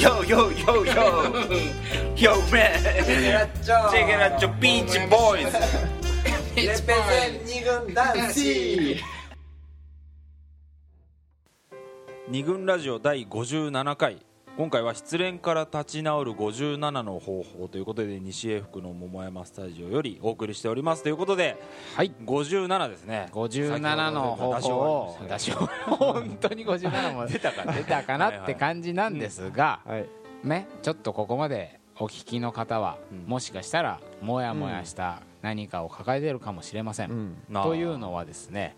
ヨヨヨヨヨヨン二軍ラジオ第57回。今回は失恋から立ち直る57の方法ということで西英福の桃山スタジオよりお送りしておりますということではい。57ですね。57の方法。を出し本当に57も出たか出たかなって感じなんですが、はい。ねちょっとここまでお聞きの方は、うん。もしかしたらモヤモヤした何かを抱えているかもしれません、というのはですね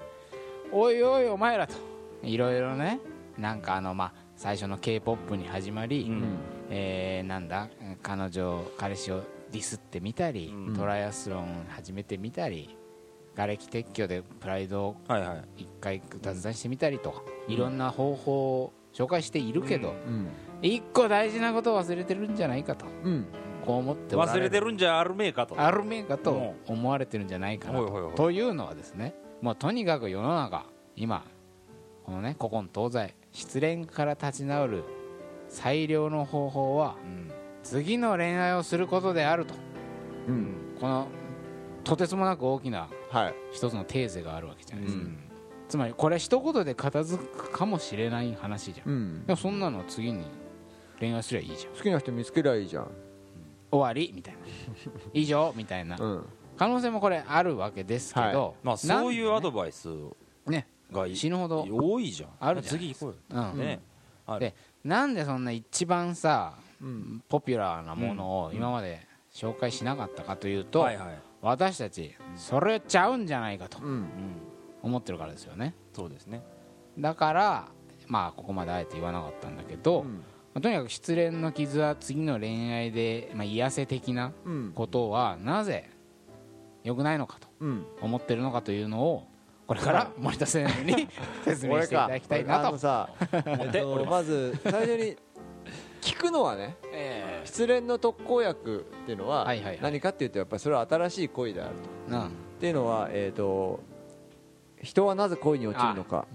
おいおいお前らといろいろねなんかあのまあ最初の k p o p に始まり、うん。えーなんだ彼女彼氏をディスってみたり、うん。トライアスロン始めてみたり瓦礫撤去でプライドをはいはい。一回脱談してみたりとか、いろんな方法を紹介しているけど、うん。一個大事なことを忘れてるんじゃないかと。うん。こう思って忘れてるるんじゃあるめえかと。あるめえかと思われてるんじゃないかなというのはですねもうとにかく世の中今このね古今東西失恋から立ち直る最良の方法はうん。次の恋愛をすることであると。うん。このとてつもなく大きなはい。一つのテーゼがあるわけじゃないですか、うん。つまりこれ一言で片付くかもしれない話じゃん、うん。でもそんなの次に恋愛すりゃいいじゃん。好きな人見つけりゃいいじゃん。終わりみたいな。以上みたいな。うん。可能性もこれあるわけですけど、まあそういうアドババイスねがい死ぬほど、多いじゃん。あるじゃない次行こううん。よね。でなんでそんな一番さうん。ポピュラーなものをうん。今まで紹介しなかったかというと、はいはい。私たちそれちゃうんじゃないかと思ってるからですよね。そうですね。だからまあここまであえて言わなかったんだけど、うん。まあとにかく失恋の傷は次の恋愛で、まあ、癒せ的なうん。ことはなぜ良くないのかとうん。思ってるのかというのをこれから森田先生に 説明していただきたいなと。さえっとまず最初に聞くのはねえ失恋の特効薬っていうのは何かっていうとやっぱりそれは新しい恋であると。えなっていうのはえっと人はなぜ恋に落ちるのか。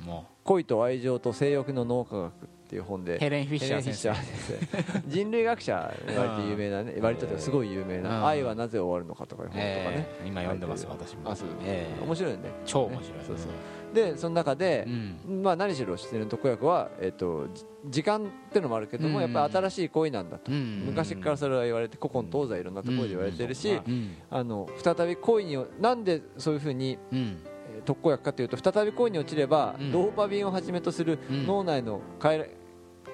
恋と愛情と性欲の脳科学っていう本で。うヘレン・フィッシャー先生。人類学者割と有名なね割とすごい有名うん。な「愛はなぜ終わるのか」とかいう本とかね。ええ今読んでます私も。あそう。ええ。面白いね。超面白い。そうそう。でその中でうん。まあ何しろ失恋の特効薬はえっとじ時間っていうのもあるけどもうん。やっぱり新しい恋なんだと。うん。昔からそれは言われて古今東西いろんなところで言われてるしうん。あの再び恋になんでそういうふうにうん。えー特効薬かというと再び恋に落ちれば、うん。ドーパミンをはじめとするうん。脳内の快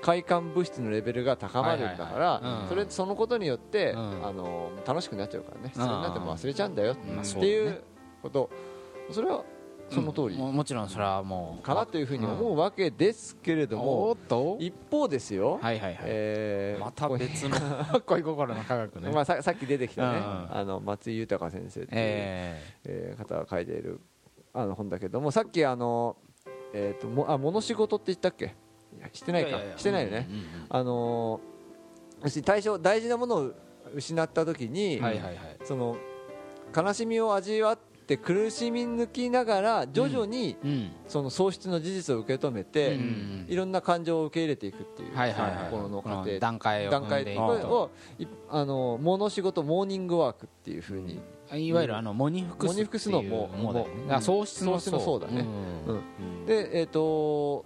快感物質のレベルが高まるんだから、それそのことによって、うん。あの楽しくなっちゃうからね。うん。失恋になっても忘れちゃうんだよまあっていうこと。それはその通り。ももちろんそれはもうかなというふうに思うわけですけれども、一方ですよ、はいはいはい。えーまた別の 恋心の科学ね。まあ、ささっき出てきたね、うんあの松井豊先生っていう、ええー方が書いているあの本だけどもさっきあの、えー、ともあ物仕事って言ったっけ？してないか。してないよね、あのー要するに対象大事なものを失った時に、はいはいはい。その悲しみを味わって苦しみ抜きながら徐々にうん。その喪失の事実を受け止めて、うんいろんな感情を受け入れていくっていう、はいはいはい心の過程。段階を段階をいあの物仕事モーニングワークっていうふうに、いわゆるあのモニフクスモニフクスのも喪失の喪失のそう。だね。うん。うん。でえっ、と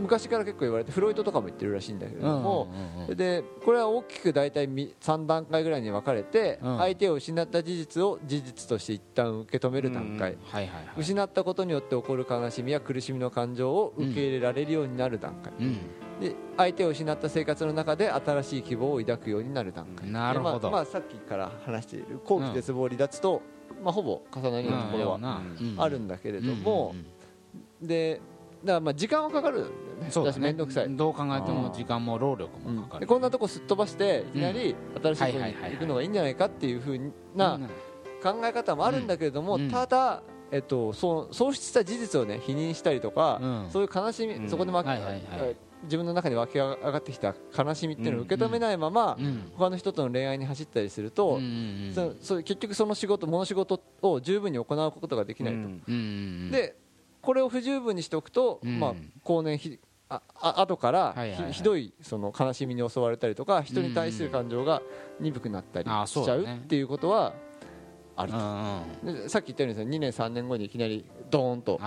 昔から結構言われてフロイトとかも言ってるらしいんだけれども、でこれは大きく大体3段階ぐらいに分かれて、うん。相手を失った事実を事実として一旦受け止める段階、失ったことによって起こる悲しみや苦しみの感情を受け入れられるようになる段階、うん。で相手を失った生活の中で新しい希望を抱くようになる段階。なるほど。でまあまあ、さっきから話している後期絶望離脱と、まあ、ほぼ重なりのところはあるんだけれども、でだからまあ時間はかかるんだよね。そうだね。面倒くさい、どう考えても時間も労力もかかる。でこんなとこすっ飛ばしていきなり新しいところに行くのがいいんじゃないかっていうふうなうん。考え方もあるんだけれども、うん。ただ、えっと、そう喪失した事実を、ね、否認したりとか、うん。そういう悲しみ、うん。そこで、まはいはいはい。自分の中に湧き上がってきた悲しみっていうのを受け止めないまま、うん。他の人との恋愛に走ったりすると、うんうんそそう結局その仕事物仕事を十分に行うことができないと、でこれを不十分にしておくと、うん。まあ、後年ひああ後からひひどいその悲しみに襲われたりとか人に対する感情が鈍くなったりあしちゃうっていうことはあるうんうんでさっき言ったようにさ2年3年後にいきなりドーンと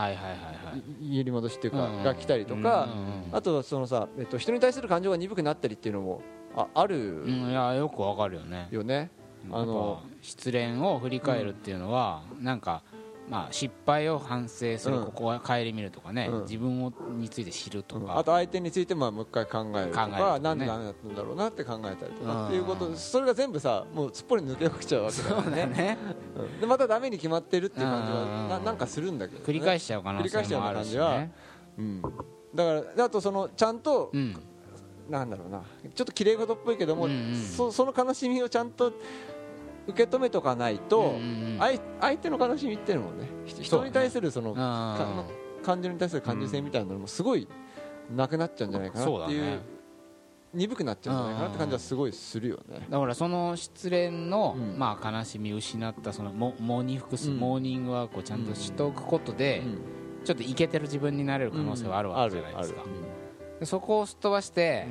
揺り戻しっていうかうんが来たりとかあとはそのさ、えっと、人に対する感情が鈍くなったりっていうのもああるうんいやよくわかるよね。よね。あの失恋を振り返るっていうのは、なんかまあ失敗を反省する、うん。ここは顧みるとかね、うん。自分をについて知るとか、あと相手についてももう一回考えると考えるとかかねなんでダメだったんだろうなって考えたりとうんかっていうことそれが全部さもうすっぽり抜け落ちちゃうわけだよね。ね。うん。でまたダメに決まってるっていう感じうんはななんかするんだけどね。繰り返しちゃう可能繰り返しちゃう性もあるし感じはねうん。だからであとそのちゃんとうん。なんだろうな。ちょっと綺麗事っぽいけどもうんうん。そその悲しみをちゃんと受け止めとかないと相相手の悲しみっていうのもねひ人に対するその感情に対する感受性みたいなのもすごいなくなっちゃうんじゃないかなっていう鈍くなっちゃうんじゃないかなって感じはすごいするよね。だからその失恋の、うん。まあ、悲しみ失ったそのモモーニングうん。モーニングワークをちゃんとしておくことで、うん。ちょっとイケてる自分になれる可能性はあるわけじゃないですか、でそこをすっ飛ばして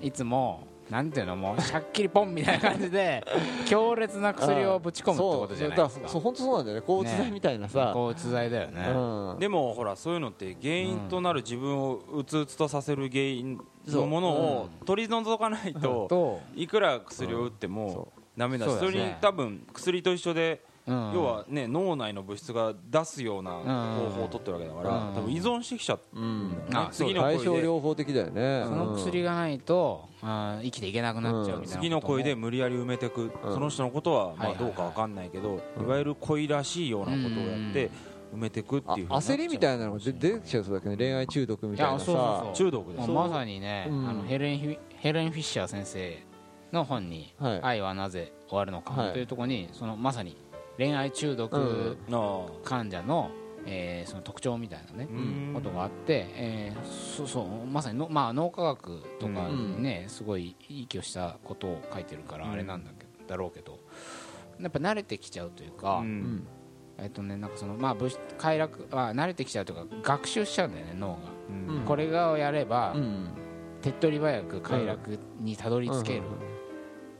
う、ん。いつもなんていうのもうしゃっきりポンみたいな感じで 強烈な薬をぶち込むってことじゃないですか。そうそう本当そうなんだよね。抗うつ剤みたいなさ、抗うつ剤だよね、うん。でもほらそういうのって原因となる自分をうつうつとさせる原因のものを取り除かないとと、いくら薬を打ってもダメだしそれに多分薬と一緒でうん要はね脳内の物質が出すような方法を取ってるわけだからうん。多分依存してきちゃうんだよね。次の対症恋で療法的だよね。その薬がないと、生きていけなくなっちゃうみたいな次の恋で無理やり埋めていくうん。その人のことはまあどうかわかんないけどいわゆる恋らしいようなことをやって埋めていくってあいう焦りみたいなのが出出てきちゃうそうだけどね恋愛中毒みいたいなさ。やそうそうそう。中毒ですまさにね、うん。あのヘレンフィヘレン・フィッシャー先生の本にはい「愛はなぜ終わるのか」はいというところにそのまさに恋愛中毒うん。あ患者の,、えーその特徴みたいなねことがあって、えーそうそうまさにの、まあ、脳科学とかにね、すごいいい気をしたことを書いてるからあれなんだけど、だろうけどやっぱ慣れてきちゃうというか、えっとねなんかそのまあ物質快楽は慣れてきちゃうというか学習しちゃうんだよね脳が、うん。これがをやれば、うん。手っ取り早く快楽にたどり着ける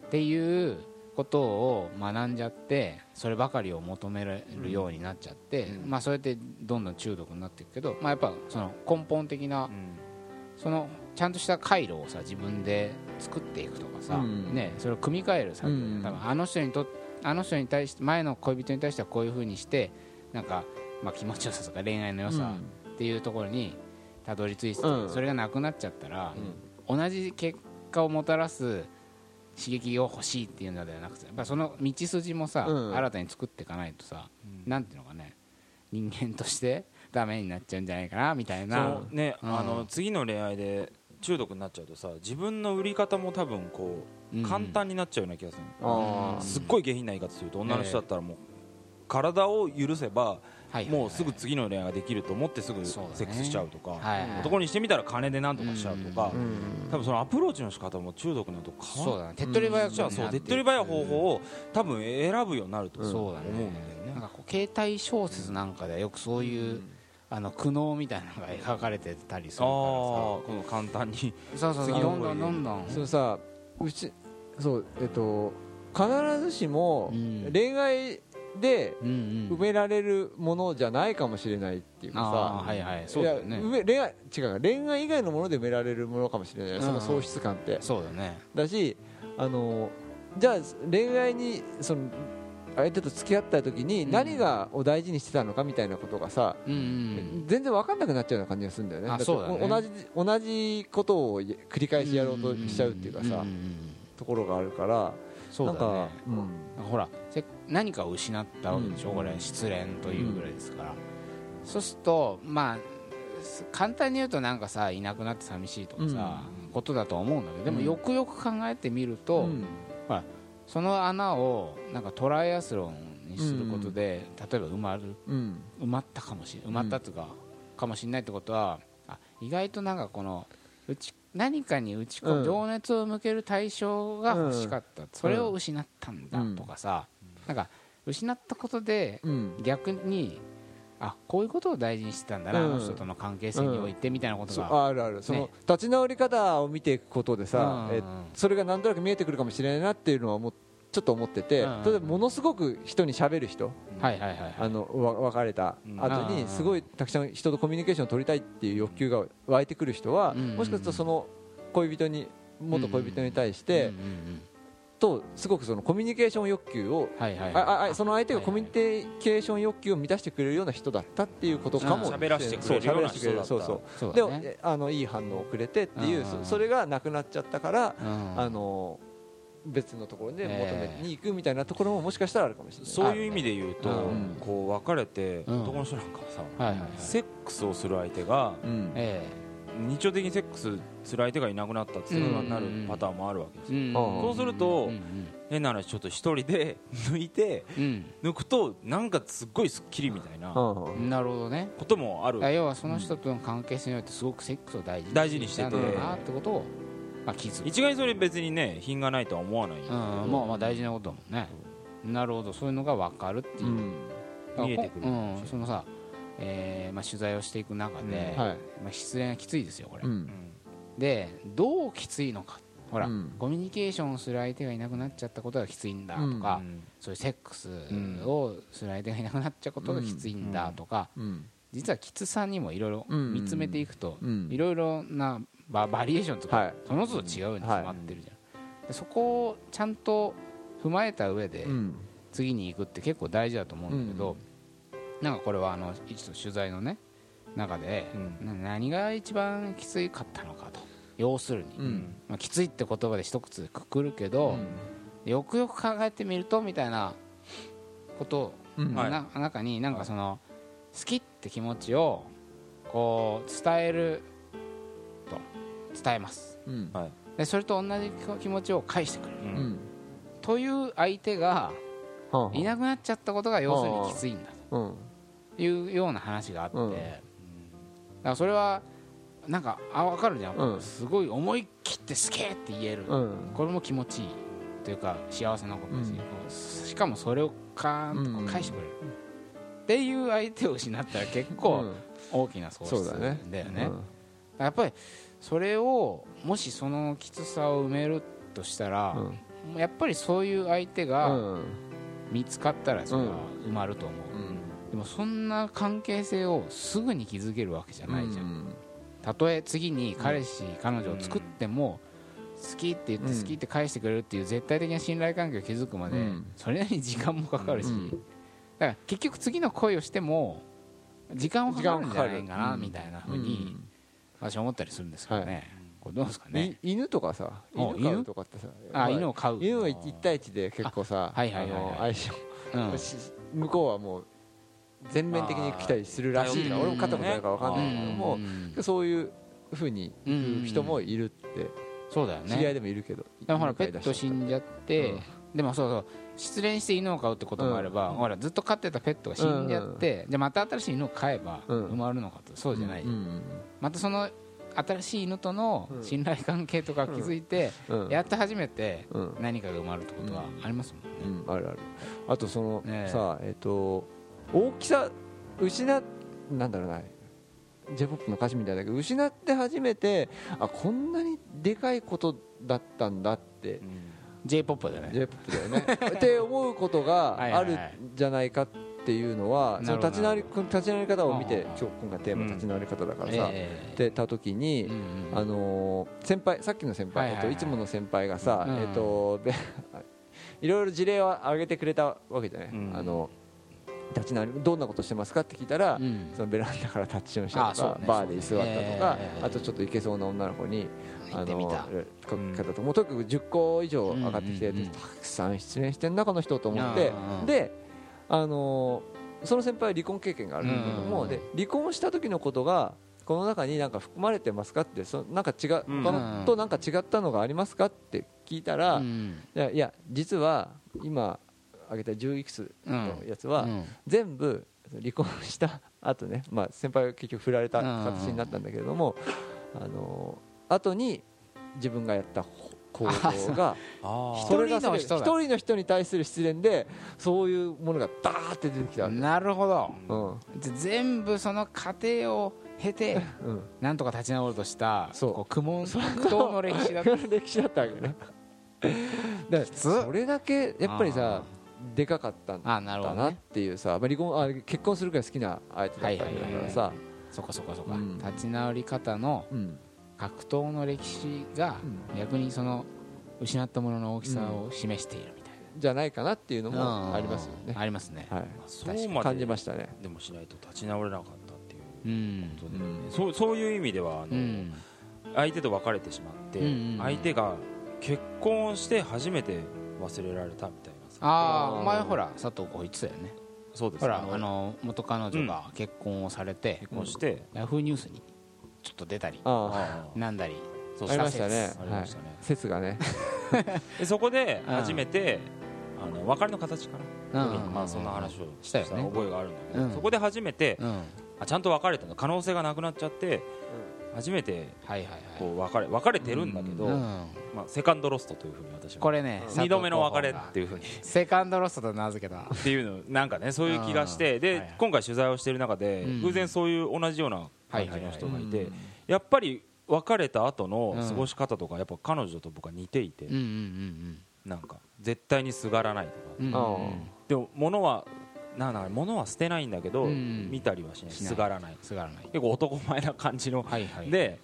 っていうことを学んじゃってそればかりを求められるようになっちゃって、うん。まあそうやってどんどん中毒になっていくけど、まあ、やっぱその根本的なうん。そのちゃんとした回路をさ自分で作っていくとかさ、うん。ね、それを組み替える作業。で、うん。多分あの人にとあの人に対して前の恋人に対してはこういうふうにしてなんか、まあ、気持ちよさとか恋愛の良さっていうところにたどり着いてそれがなくなっちゃったら、うん。同じ結果をもたらす刺激を欲しいっていうのではなくてやっぱその道筋もさ、うん。新たに作っていかないとさ、なんていうのかね人間としてダメになっちゃうんじゃないかなみたいな。そうねうん。あの次の恋愛で中毒になっちゃうとさ自分の売り方も多分こうん。う簡単になっちゃうような気がするあーすっごい下品な言い方すると女の人だったらもう体を許せばもうすぐ次の恋愛ができると思ってすぐセックスしちゃうとかはいはい。男にしてみたら金でなんとかしちゃうとか。うん多分そのアプローチの仕方も中毒になると変わそうだね。手っ取り早くじゃあそう手っ取り早い方法を多分選ぶようになるとそう。思うん。だね。だよね。なんかこう携帯小説なんかではよくそういう、あの苦悩みたいなのが描かれてたりするああかこの簡単にらさそうそう。次のどんどんどんどん。そのさうちそうえっと必ずしもうん。恋愛でうんうん。埋められるものじゃないかもしれないっていうかさ。はいはいね。恋愛違う恋愛以外のもので埋められるものかもしれない、うんその喪失感って。そうだね。だしあのじゃあ恋愛にその相手と付き合った時にうん。何がを大事にしてたのかみたいなことがさ、うんうん全然分かんなくなっちゃうような感じがするんだよね。ね。同じ同じことを繰り返しやろうとしちゃうっていうかさ、ところがあるからそうだね。か、うん。ほらせ何かを失ったわけでしょ、うんこれ失恋というぐらいですから、そうするとまあす簡単に言うとなんかさいなくなって寂しいとかさ、ことだと思うんだけどでもうん。よくよく考えてみると、うん。その穴をなんかトライアスロンにすることで、例えば埋まるうん。埋まったかもしれ埋まったっていうか、かもしれないってことはあ意外となんかこのうち何かに打ち込む、うん。情熱を向ける対象が欲しかった、それを失ったんだうん。とかさ、なんか失ったことでうん。逆にあこういうことを大事にしてたんだな、うん。あの人との関係性においてみたいなことそうが、あるある。その立ち直り方を見ていくことでさ、うんえそれがなんとなく見えてくるかもしれないなっていうのはもうちょっと思ってて、うん例えばものすごく人に喋る人、あのわ別れた後うんにすごいたくさん人とコミュニケーションを取りたいっていう欲求が湧いてくる人は、うんもしかするとその恋人に元恋人に対して、とすごくそのコミュニケーション欲求をはいはいあああその相手がはいコミュニケーション欲求を満たしてくれるような人だったっていうことかもうん。喋らせてくれるような人だそう喋らせてくれるそうでえあのいい反応をくれてっていううん。そそれがなくなっちゃったからうん。あの別のところで求え。めに行くみたいなところももしかしたらあるかもしれない。そういう意味で言うと、うん。こう別れて、うん。男の人なんかはさ、はいはいはい。セックスをする相手がうん。え日常的にセックスする相手がいなくなったっていうのになるうんパターンもあるわけですよ、えうん。そうするとうん変な話ちょっと一人で抜いてうん。抜くとなんかすっごいスッキリみたいなうん。うん。なるほどね。こともある。要はその人との関係性においてすごくセックスを大事大事にしててたんだなってことを、まあ、気づく一概にそれ別にね品がないとは思わない、うんまあまあ大事なことだもんね。なるほど。そういうのが分かるっていう見えてくるう。ん、そのさ、えーまあ、取材をしていく中で、はい。まあ、失恋はきついですよこれ、うん。でどうきついのかほら、うん。コミュニケーションをする相手がいなくなっちゃったことがきついんだとか、うん。そういうセックスをする相手がいなくなっちゃうことがきついんだとか、うん。実はきつさにもいろいろうん。見つめていくとうん。いろいろなババリエーションとか、はい。その都度違うに決まってるじゃん、でそこをちゃんと踏まえた上でうん。次に行くって結構大事だと思うんだけど、なんかこれはあの一度取材のね中で、何が一番きついかったのかと。要するに、うん。まあ、きついって言葉で一口でくくるけど、よくよく考えてみるとみたいなことうん。はい。な中になんかその好きって気持ちをこう伝えると伝えます。うん。はい。でそれと同じ気持ちを返してくれる。うん。うん。という相手がはあいなくなっちゃったことが要するにきついんだうん。というような話があって、うん。だからそれはなんかあ分かるじゃん、うん。すごい思い切って好きって言える、うん。これも気持ちいいというか幸せなことだし、しかもそれをカーンと返してくれる、っていう相手を失ったら結構大きな喪失だね。だよね、やっぱりそれをもしそのきつさを埋めるとしたら、うん。やっぱりそういう相手うがん。見つかったらそれは埋まると思う、うん。でもそんな関係性をすぐに築けるわけじゃないじゃん、うん。たとえ次に彼氏、彼女を作っても好きって言ってうん。好きって返してくれるっていう絶対的な信頼関係を築くまで、うん。それなりに時間もかかるし、うん。だから結局次の恋をしても時間はかかるんじゃないかなみたいなふうに私は思ったりするんですけどね、これどうですかいね犬とかさお犬とかってさあま犬を飼う。犬は一対一で結構さ相性うん。し向こうはもう全面的に来たりするらしい俺も飼ったことないから分かんないけどもうんそういうふうに言う人もいるってそうだよ知り合いねでもいるけどでもほらペット死んじゃって、うん。でもそうそう失恋して犬を飼うってこともあれば、ほらずっと飼ってたペットが死んじゃって、じゃあまた新しい犬を飼えばうん。埋まるのかとそうじゃない、うんまたその新しい犬との信頼関係とか築いて、うん。やっと初めてうん。何かが埋まるってことはありますもんね、うん。あるある。あとそのねえ。さえっと大きさ失っなんだろうな j p o p の歌詞みたいだけど失って初めてあこんなにでかいことだったんだってうん j p o p だよね。J p o p だよね。って思うことがあるんじゃないかっていうのはその立ち直り立ち直り方を見てうん。今日今回テーマうん立ち直り方だからさえ出た時にあのー先輩さっきの先輩、えっと、いつもの先輩がさ、うん。えっと、べ いろいろ事例を挙げてくれたわけじゃない、うん。あの立ち直りどんなことしてますかって聞いたら、うん。そのベランダからタッチションしたとか、ね。バーで居座ったとか、えー。あとちょっといけそうな女の子にあの方ともうとにかく10個以上上がってきて、うんうんうん。たくさん失恋してんなこの人と思ってであのーその先輩は離婚経験があるんだけども、うんで離婚した時のことがこの中になんか含まれてますかってそなんか違う、うん。他のとなんか違ったのがありますかって聞いたら、いうん。やいや実は今挙げた10いくつのやつは、うん。全部離婚した後ね、まあ、先輩は結局振られた形になったんだけれども、あの後に自分がやった行動が一人の人だ一人の人に対する失恋でそういうものがダーって出てきたなるほど。うん。で全部その過程を経てうん。なんとか立ち直ろうとしたそう。苦悶苦闘の歴史だった。歴史だったわけね。だそれだけやっぱりさでかかったんあなるほだなっていうさ、まあ、離婚あ結婚するくらい好きな相手だったわけだからさ。そっかそっかそっか、うん。立ち直り方のうん。格闘の歴史がうん。逆にその失ったものの大きさを示しているみたいじゃないかなっていうのな、もありますよね。うんありますね、はい。そうま感じでましたね。でもしないと立ち直れなかったっていう。うん。ことで、うん。そうそういう意味ではあの、うん。相手と別れてしまって、うんうんうん。相手が結婚して初めて忘れられたみたいな。さああお前ほら佐藤浩言ってたよね。そうですほら。あの元彼女が結婚をされて、結婚して、ヤフーニュースにちょっと出たりなんだりそう。あありましたね。はいありましたね、説がね。でそこでうん。初めて、あの別れの形かな、うん。うん。うんまあ、そんな話をした覚えがあるんだけど、うん。そこで初めてうん。あちゃんと別れたの。可能性がなくなっちゃって初めてこう別れ別れてるんだけど、うん。まあ、セカンドロストというふうに私はこれね二度目の別れっていうふうに。セカンドロストと名付けた。っていうのなんかねそういう気がしてで、今回取材をしている中で、うん。偶然そういう同じような感じの人がいて、うん。やっぱり別れた後のうん。過ごし方とかやっぱ彼女と僕は似ていて、うんうんうんなんか絶対にすがらないとか、うん。でも物はなんだ物は捨てないんだけど、うん。見たりはしない。すがらない。すがらない。結構男前な感じの、はいはい。で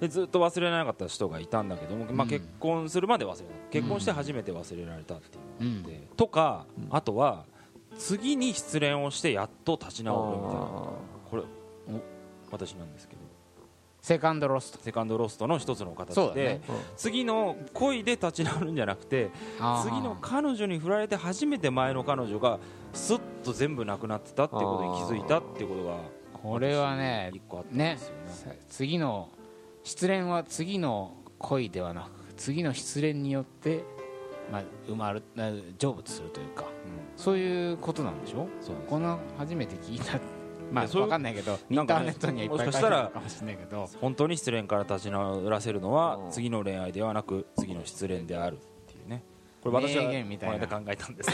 でずっと忘れられなかった人がいたんだけども、まあ、うん結婚するまで忘れない結婚して初めて忘れられたっていうのがあって、うとか、あとは次に失恋をしてやっと立ち直るみたいな。あこれお私なんですけどセカンドロスト。セカンドロストの一つの形で、ね。次の恋で立ち直るんじゃなくて次の彼女に振られて初めて前の彼女がスッと全部なくなってたってことに気づいたってことがこれはねね。ねさ次の失恋は次の恋ではなく次の失恋によって、まあ、生まれな成仏するというかそういうことなんでしょ？そうなんですこの初めて聞いたまあそういう分かんないけどインタなんかねーネットにはいっぱい書いてもしかしたらあるかもしれないけど。本当に失恋から立ち直らせるのはうん次の恋愛ではなく次の失恋であるっていうね。これ私は名言みたいな。この間考えたんです。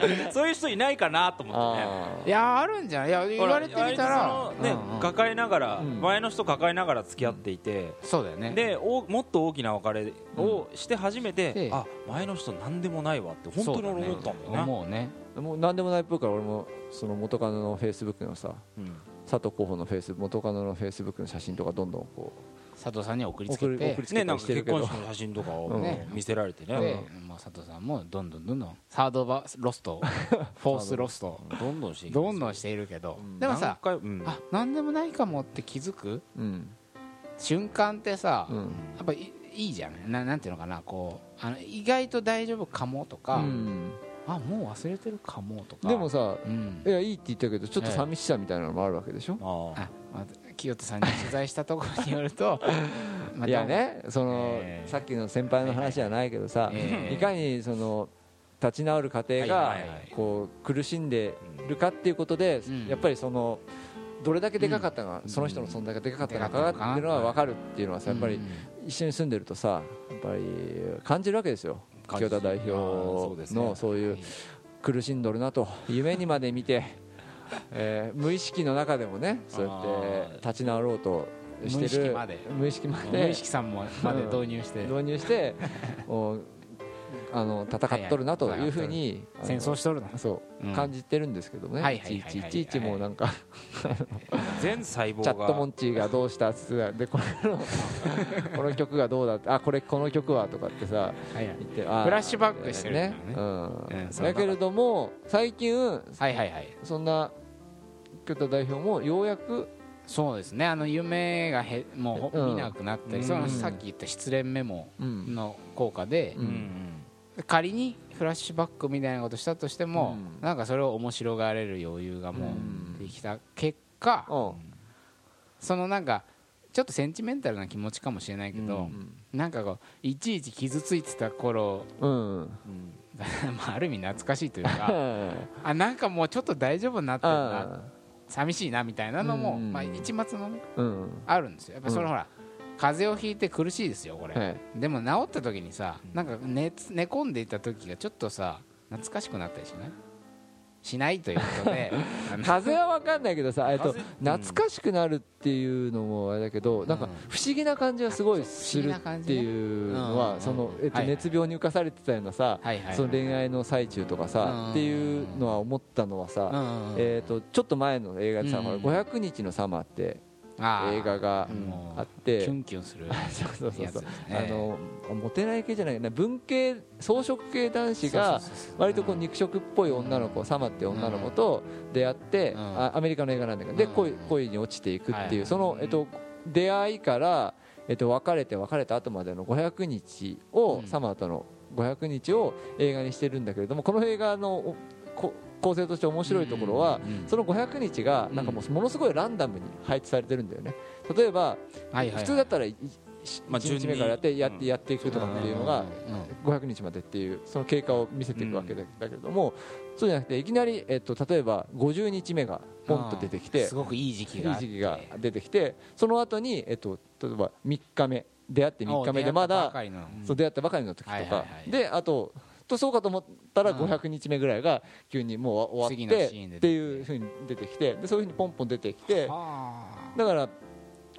け どそういう人いないかなと思ってね。あいやあるんじゃないいや言われてみたら。ねうんうん抱えながらうん。前の人抱えながら付き合っていてそうだよね。でおもっと大きな別れをして初めて、であ前の人なんでもないわって本当に俺思ったんだよね。思うね。あもう何でもないっぽいから俺もその元カノのフェイスブックのさうん。佐藤候補のフェイス元カノのフェイスブックの写真とかどんどんこ佐藤さんに送りつ送けて。り送りつけたねなんか結婚式の写真とかをうん。ね見せられてね。で、もう佐藤さんもどんどんどんどん。サードバロスト。フォースロスト。どんどんしていど。んどんしているけど、うんでもさうん。あ何でもないかもって気づく？ううん。瞬間ってさ、やうん。っぱいいいじゃん。ななんていうのかなこうあの意外と大丈夫かもとか、うんあもう忘れてるかもとか。でもさうん。いやいいって言ったけどちょっと寂しさみたいなのもあるわけでしょ？ああ、まあ、清田さんに取材したところによると まあいやねそのえーさっきの先輩の話じゃないけどさえーいかにその立ち直る過程がこう苦しんでるかっていうことでうん。やっぱりそのどれだけでかかったかうん。その人の存在がでかかったのでかかっていうのは分かるっていうのはさやっぱりうん。一緒に住んでるとさやっぱり感じるわけですよ清田代表のそういう苦しんどるなと夢にまで見て、えー無意識の中でもねそうやって立ち直ろうとしてる。無意識まで。無意識ま無で意識さんもまで導入して。導入して あの戦っとるなというふうに戦争しとるな。そう、うん。感じてるんですけどね、はいちいちいちいちもうなんか 全細胞チャットモがンチーがどうしたっつってでこれの この曲がどうだってあこれこの曲はとかってさ言ってフラッシュバックしてるね。だけれども最近はいはいはい。そんな京都代表もようやくそうですね。あの夢がへもう見なくなったり、うん。そのさっき言った失恋メモうん。の効果でう、うんん仮にフラッシュバックみたいなことしたとしても、うん。なんかそれを面白がれる余裕がもうできた結果、うん。そのなんかちょっとセンチメンタルな気持ちかもしれないけど、うん。なんかこういちいち傷ついてた頃うん。う んまあある意味懐かしいというか あなんかもうちょっと大丈夫になってるな寂しいなみたいなのも、うん。まあ、一末のねうん。あるんですよ。やっぱそのうんほら風邪をひいて苦しいですよこれ、はい。でも治った時にさなんか寝つ寝込んでいた時がちょっとさ懐かしくなったりしない？しないということで 風は分かんないけどさえっと風懐かしくなるっていうのもあれだけどなんか不思議な感じがすごいするっていうのうんはそのえっとはい。熱病に浮かされてたようなさはいはいはい。その恋愛の最中とかうんさっていうのは思ったのはうんさうんうん。えっとちょっと前の映画でさうんほら500日のサマーって映画があって。キュンキュンする そうそうそうそう。やつですね。あのモテない系じゃないな文系装飾系男子が割とこう肉食っぽい女の子、サマっていう女の子と出会って、うん。あアメリカの映画なんだけど、でうん。恋恋に落ちていくっていう、はい。その、えっと、出会いから、えっと、別れて別れた後までの500日を、うん。サマーとの500日を映画にしてるんだけれどもこの映画のおこ構成として面白いところは、その500日がなんかもうものすごいランダムに配置されてるんだよね。例えば、普通だったら1まあ日目からやってやってやっていくとかっていうのが500日までっていうその経過を見せていくわけだだけれども、そうじゃなくていきなり、えっと、例えば50日目がポンと出てきてすごくいい時期が出てきてその後に、えっと、例えば3日目出会って3日目でまだそう出会ったばかりの時とか、であととそうかと思ったらうん。500日目ぐらいが急にもう終わ次ってっていうふうに出てきてでそういうふうにポンポン出てきてだから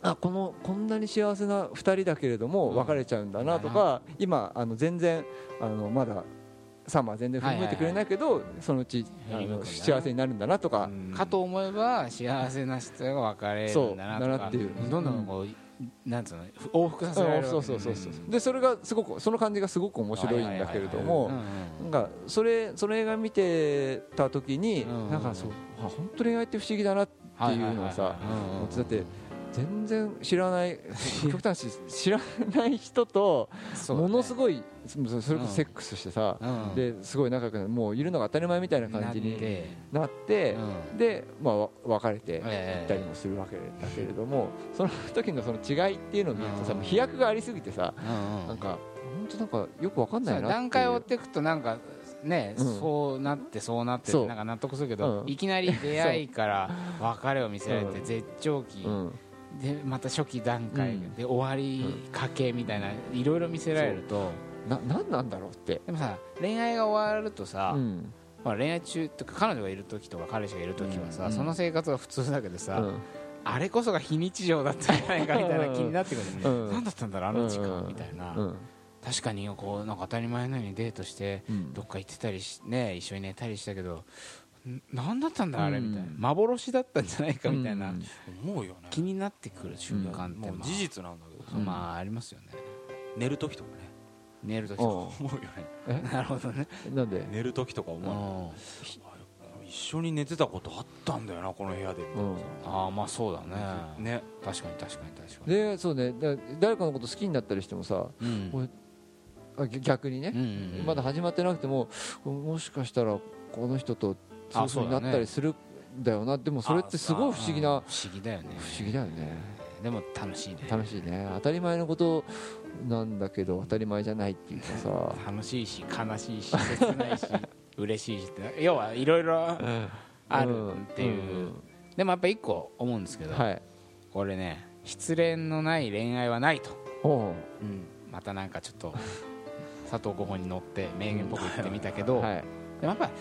あこのこんなに幸せな2人だけれどもうん。別れちゃうんだなとか、今あの全然あのまだサマー全然振り向いてくれないけど、そのうちあの幸せになるんだなとか、かと思えば幸せな人が別れるんだなとか。っていう。どんどんこうなんつうの往復させられるそうそうそうそうでそれがすごくその感じがすごく面白いんだけれどもなんかそれその映画見てた時にうん。なんかそうあ本当恋愛って不思議だなっていうのはさだって全然知らない極端に知らない人とものすごいそそれこそセックスしてさうん。ですごい仲良くなるもういるのが当たり前みたいな感じになって。でまあわ別れてええ。行ったりもするわけだけれどもその時のその違いっていうのを見るとさ飛躍がありすぎてさなんか本当なんかよくわかんないな段階を追っていくとなんかね、うん。そうなってそうなってなんか納得するけど、うん。いきなり出会いから 別れを見せられてうん。絶頂期、うんでまた初期段階、うん。で終わりかけみたいないろいろ見せられるとななんなんだろうって。でもさ恋愛が終わるとさ、うん。まあ、恋愛中とか彼女がいる時とか彼氏がいる時はさ、うん。その生活は普通だけどさ、うん。あれこそが非日常だったんじゃないかみたいな気になってくるね、うん。何だったんだろうあの時間、うん。みたいな、うん。確かにこうなんか当たり前のようにデートしてうん。どっか行ってたりし、ね、一緒に寝たりしたけどん何だったんだあれうん。みたいな。幻だったんじゃないかみたいな、うん思うよね。気になってくる瞬間って、まあもう事実なんだけどまあありますよね。寝る時とかね。寝るときとうん。思うよね。か なるほどね、なんで？寝る時とか思わないうん。一緒に寝てたことあったんだよなこの部屋で。ああまあそうだね。ね。確かに確かに確かに。でそうね。だ誰かのこと好きになったりしてもさ逆逆にね。うんうんうん。まだ始まってなくてももしかしたらこの人とそういうふうになったりするんだよな。でもそれってすごい不思議な不思議だよね。不思議だよね。でも楽しいね。楽しいね。当たり前のことなんだけど当たり前じゃないっていうかさ。楽しいし悲しいし切ないし 嬉しいしって要はいろいろあるっていう、ん。でもやっぱ一個思うんですけど、はい。これね失恋のない恋愛はないと、おう。またなんかちょっと佐藤候補に乗って名言っぽく言ってみたけど、はい。でもやっぱり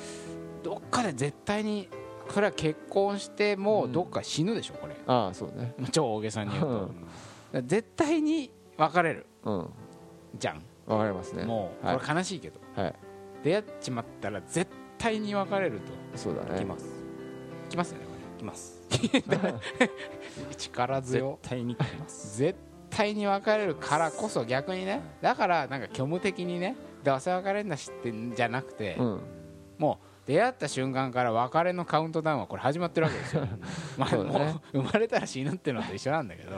どっかで絶対にそれは結婚してもうん。どっか死ぬでしょこれ。ああそうね。超大げさに言うと、絶対に別れる。うん。じゃん。わかりますね。もうはい。これ悲しいけど、はい。出会っちまったら絶対に別れるとそうだね。来ます。きますよね来ます。これ 力絶強対に来ます。絶対に別れるからこそ逆にね。だからなんか虚無的にねどうせ別れんだしってんじゃなくて、うん。もう出会った瞬間から別れのカウントダウンはこれ始まってるわけですよ。まあね。もう生まれたら死ぬっていうのと一緒なんだけど。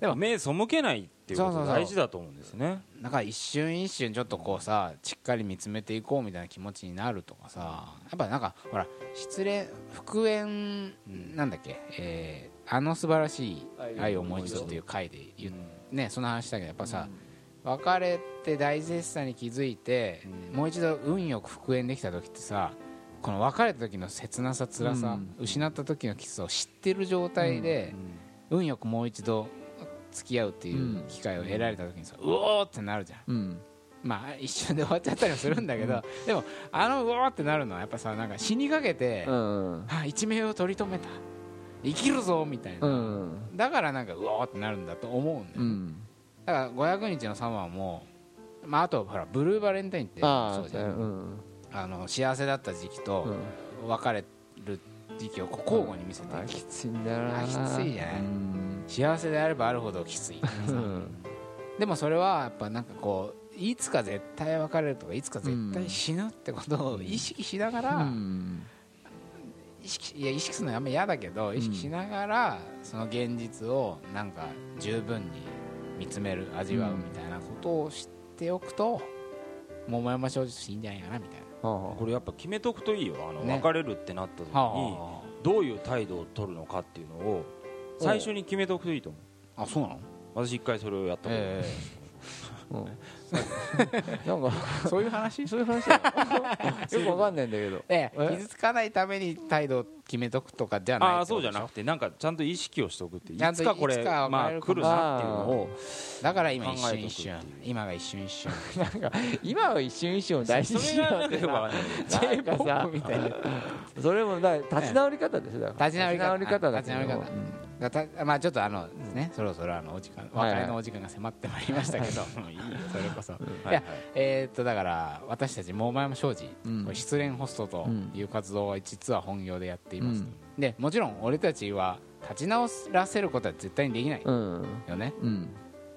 でも目背けないっていうことそうそうそう。大事だと思うんですね。だから一瞬一瞬ちょっとこうさしっかり見つめていこうみたいな気持ちになるとかさやっぱなんかほら失恋復縁なんだっけ、えーあの素晴らしい愛をもう一度っていう回で言うねその話だけどやっぱさ、別れて大絶賛に気づいて、もう一度運よく復縁できた時ってさこの別れた時の切なさ辛さ、うん。失った時のキスを知ってる状態で、運よくもう一度付き合うっていう機会を得られた時にさ、うおーってなるじゃん。うん。まあ一瞬で終わっちゃったりもするんだけど でもあのうおーってなるのはやっぱさなんか死にかけて、うんあ一命を取り留めた。生きるぞみたいな、うんだからなんかうおーってなるんだと思うんだよ、うん。だから500日のサマーも、まあ、あとほらブルーバレンタインってそうじゃんうんあの幸せだった時期とうん。別れる時期を交互に見せていく。あきついんだよな。あきついじゃないうん。幸せであればあるほどきつい。うん。でもそれはやっぱなんかこういつか絶対別れるとかいつか絶対死ぬってことを意識しながら、うん。意識いや意識するのはあんま嫌だけど意識しながらその現実をなんか十分に見つめる味わうみたいなことを知っておくと桃山正直としていいんじゃないかなみたいな。はこれやっぱ決めとくといいよ。あの、ね。別れるってなった時にはどういう態度を取るのかっていうのを最初に決めとくといいと思う。あ、あそうなの？私一回それをやったことあるえあうん。なんかえそういう話？そういう話だよ。よくわかんないんだけど。ええ。え？傷つかないために態度を決めとくとかじゃないああそうじゃなくくてなんかちゃんと意識をしておくっていつかこれかまあ来るなっていうのをだから今一瞬一瞬。今が一瞬一瞬。今は一瞬一瞬を大事にしようってそれがなんかよくわかんないなんかさみたいな。それもだ立ち直り方ですよだから。立ち直り方。立ち直り方だけど立ち直り方。だたまあちょっとあのねそろそろあのお時間はい別れのお時間が迫ってまいりましたけど。いい。よ それこそ。はいはいえーっとだから私たち桃山商事うん。これ失恋ホストという活動は実は本業でやっています。うん。でもちろん俺たちは立ち直らせることは絶対にできないうんよね。うん。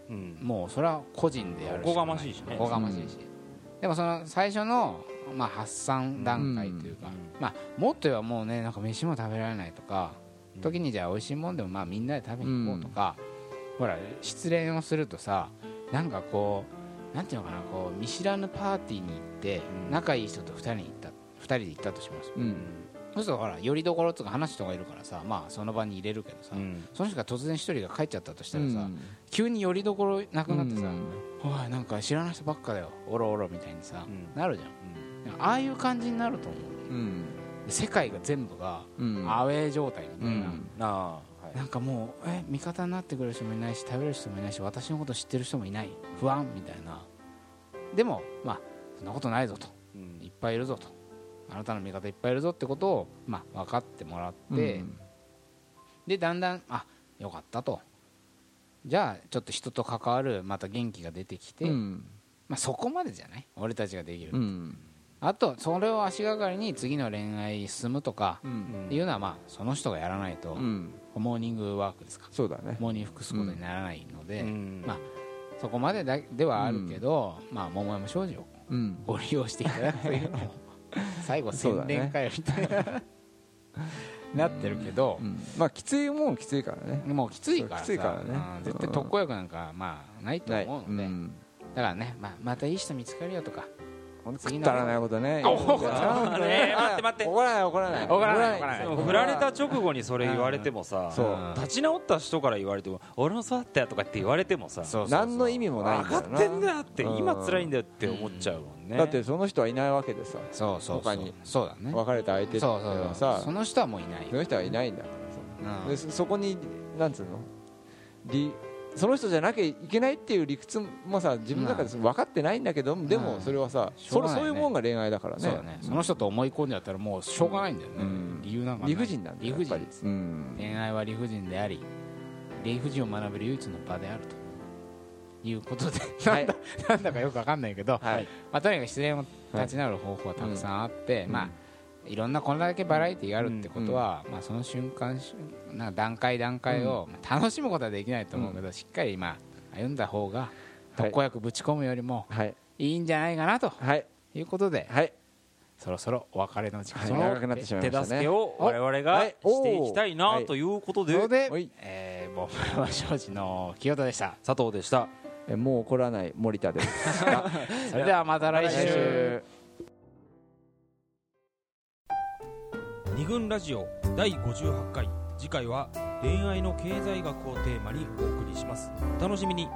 うん。もうそれは個人でやるおこがましいしね。おこがましいし、でもその最初の、まあ、発散段階というか、うん。まあ、もっと言えばもうねなんか飯も食べられないとか、うん時にじゃあ美味しいもんでもまあみんなで食べに行こうとか、ほら失恋をするとさなんかこうなんていうのかなこう見知らぬパーティーに行って、うん。仲いい人と2人に行った二人で行ったとします、うん。そうするとほらよりどころとか話す人がいるからさまあその場に入れるけどさ、うん。その人が突然一人が帰っちゃったとしたらさ、うん。急によりどころなくなってさ、うん。おいなんか知らない人ばっかだよおろおろみたいにさ、うん。なるじゃん。ああいう感じになると思う。うん世界が全部がうん。アウェー状態みたいな、うん。あなんかもうえ味方になってくれる人もいないし食べる人もいないし私のこと知ってる人もいない。不安みたいな。でもまあそんなことないぞと。うん。いっぱいいるぞと。あなたの味方いっぱいいるぞってことを、まあ、分かってもらって、うん。でだんだんあよかったと。じゃあちょっと人と関わるまた元気が出てきて、うん。まあ、そこまでじゃない？俺たちができる、うんあとそれを足がかりに次の恋愛に進むとかうん。っていうのはまあその人がやらないと、うん。モーニングワークですか。そうだね。モーニング服すことにならないので、うん。まあそこまでだではあるけど、まあ桃山商事をうん。ご利用していただくというのも 最後そうだね洗練かよみたいななってるけど、うん。まあきついもんきついからね。もうきついから絶対特効薬なんかまあないと思うので、ん。だからね、まあ、またいい人見つかるよとかくだらないことね。待って待って。怒らない怒らない。怒らない。怒らない。振られた直後にそれ言われてもさ立ち直った人から言われても俺もそうだったよとかって言われてもさ何の意味もないん分かってんだよってうん今辛いんだよって思っちゃうもんね。だってその人はいないわけでさそうそう他に。そうだね。別れた相手っていうそうそうのはさその人はもういない。その人はいないんだ。からでそそこになんつうの？理その人じゃなきゃいけないっていう理屈もさ自分の中で分かってないんだけどでもそれはさそうれそういうもんが恋愛だからね。その人と思い込んじゃったらもうしょうがないんだよね、うん。理由なんか理不尽なんだ理よやっぱり。不尽。恋愛は理不尽であり理不尽を学べる唯一の場であるということで、はい。なんだかよくわかんないけど、はい。まあ、とにかく失恋を立ち直る方法はたくさんあって、うん。まあいろんなこれだけバラエティーがあるってことは、まあ、その瞬間しなんか段階段階を、まあ楽しむことはできないと思うけど、しっかり、まあ、歩んだ方がはい。特効薬ぶち込むよりもはい。いいんじゃないかなとはい。いうことで、はい。そろそろお別れの時間はいを長くなってしまい手ましたね。助けを我々がはいしていきたいなはい。ということではい、えー、桃山商事の清田でした。佐藤でした。えもう怒らない森田です。それではまた来週軍ラジオ第58回。次回は恋愛の経済学をテーマにお送りします。お楽しみに。